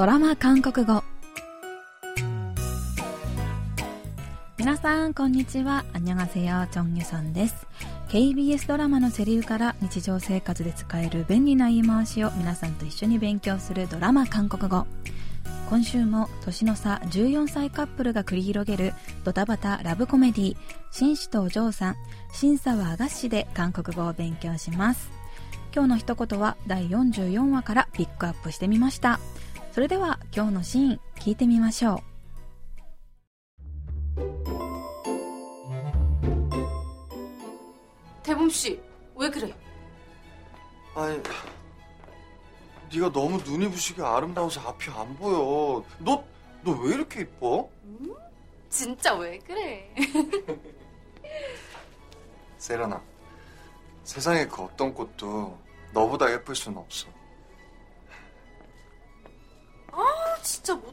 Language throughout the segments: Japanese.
ドラマ韓国語。皆さんこんにちは。アニョガセヨチョンユさんです。KBS ドラマのセリフから日常生活で使える便利な言い回しを皆さんと一緒に勉強するドラマ韓国語。今週も年の差14歳カップルが繰り広げるドタバタラブコメディ紳士とお嬢さん審査は和菓子で韓国語を勉強します。今日の一言は第44話からピックアップしてみました。 それでは今日のシーン聞いてみましょう대범씨왜그래 아니, 네가 너무 눈이 부시게 아름다워서 앞이 안 보여. 너, 너 왜 이렇게 이뻐? 진짜 왜 그래 세련아, 세상에 그 어떤 꽃도 너보다 예쁠 수는 없어.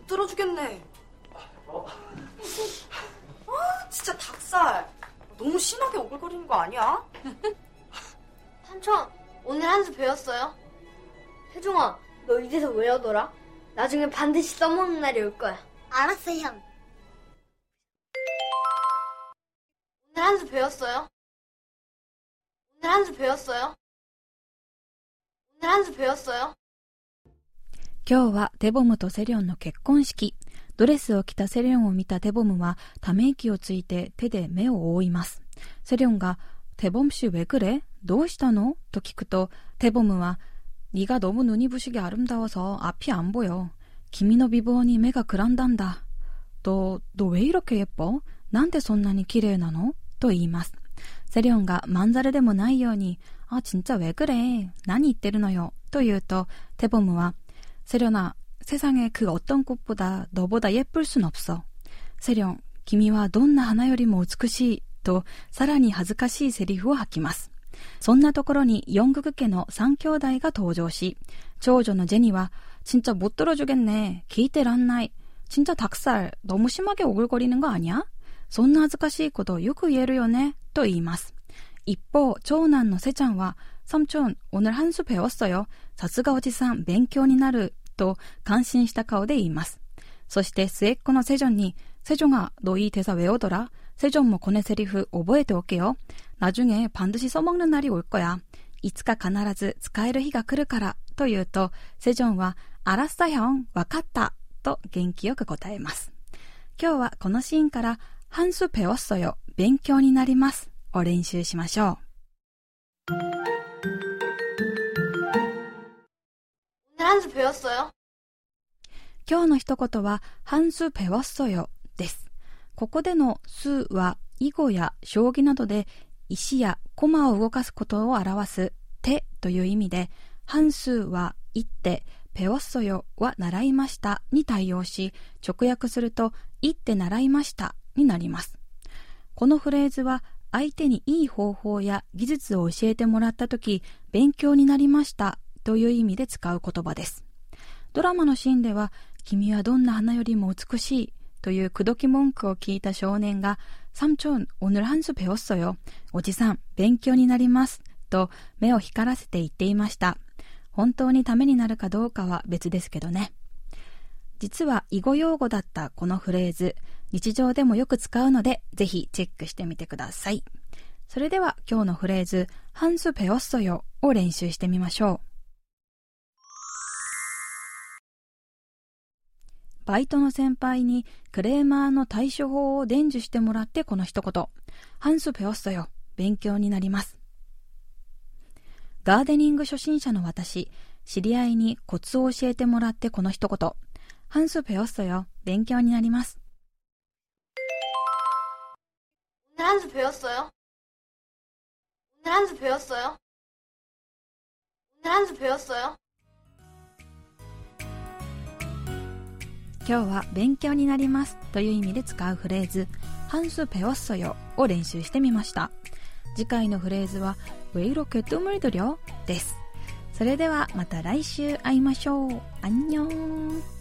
못 들어주겠네. 아, 진짜 닭살. 너무 심하게 오글거리는 거 아니야? 삼촌, 오늘 한 수 배웠어요? 혜종아, 너 이제서 외우더라? 나중에 반드시 써먹는 날이 올 거야. 알았어, 형. 오늘 한 수 배웠어요? 오늘 한 수 배웠어요? 오늘 한 수 배웠어요? 今日はテボムとセリョンの結婚式ドレスを着たセリョンを見たテボムはため息をついて手で目を覆いますセリョンが「テボム氏왜くれどうしたの?」と聞くとテボムは「네가너무눈이부시게아름다워서앞이안보여君の美貌に目がくらんだんだ」と「너왜이렇게예뻐なんでそんなに綺麗なの?」と言いますセリョンがまんざらでもないように「あ、진짜왜くれ何言ってるのよ」と言うとテボムは「 세련아, 세상에 그 어떤 꽃보다 너보다 예쁠 순 없어. 세령, 기미와 돈나 하나よりも 美しい と 사라니 恥ずかしい 세리프を 吐きます. そんなところに연극계の 3兄弟が 登場し, 長女の 제니와 진짜 못 들어주겠네. 기대란나이. 진짜 닭살 너무 심하게 오글거리는 거 아니야? そんな恥ずかしいことよく言えるよねと言います。一方、長男のセちゃんは 삼촌, 오늘 한 수 배웠어요. さすがおじさん、勉強になる。と感心した顔で言います。そして末っ子のセジョンに、セジョンが너 이 대사 외우더라. 세존 뭐 거네 세리프 오버해도 올게요. 나중에 반드시 써먹는 날이 올 거야. 이츠가 必ず使える日が来るからと 言うと 세존は 알았어 형, 와카타 と元気よく答えます。今日はこのシーンから한 수 배웠어요. 勉強になりますを練習しましょう。 한 수 배웠어요? 今日の一言は、半数ペワッソよです。ここでの数は、囲碁や将棋などで石や駒を動かすことを表す手という意味で、半数は一手、ペワッソよは習いましたに対応し、直訳すると、一手習いましたになります。このフレーズは、相手にいい方法や技術を教えてもらったとき、勉強になりました という意味で使う言葉です。ドラマのシーンでは、君はどんな花よりも美しいという口説き文句を聞いた少年が、サムチョン、오늘한수배웠어 요。 おじさん、勉強になります。と目を光らせて言っていました。本当にためになるかどうかは別ですけどね。実は囲碁用語だったこのフレーズ、日常でもよく使うので、ぜひチェックしてみてください。それでは今日のフレーズ、ハンスペオッソよを練習してみましょう。 バイトの先輩にクレーマーの対処法を伝授してもらってこの一言。ハンスペオストよ。勉強になります。ガーデニング初心者の私、知り合いにコツを教えてもらってこの一言。ハンスペオストよ。勉強になります。今日は勉強になりますという意味で使うフレーズ、ハンスペワッソよを練習してみました。次回のフレーズは、ウェイロケットムリドリョです。それではまた来週会いましょう。アンニョン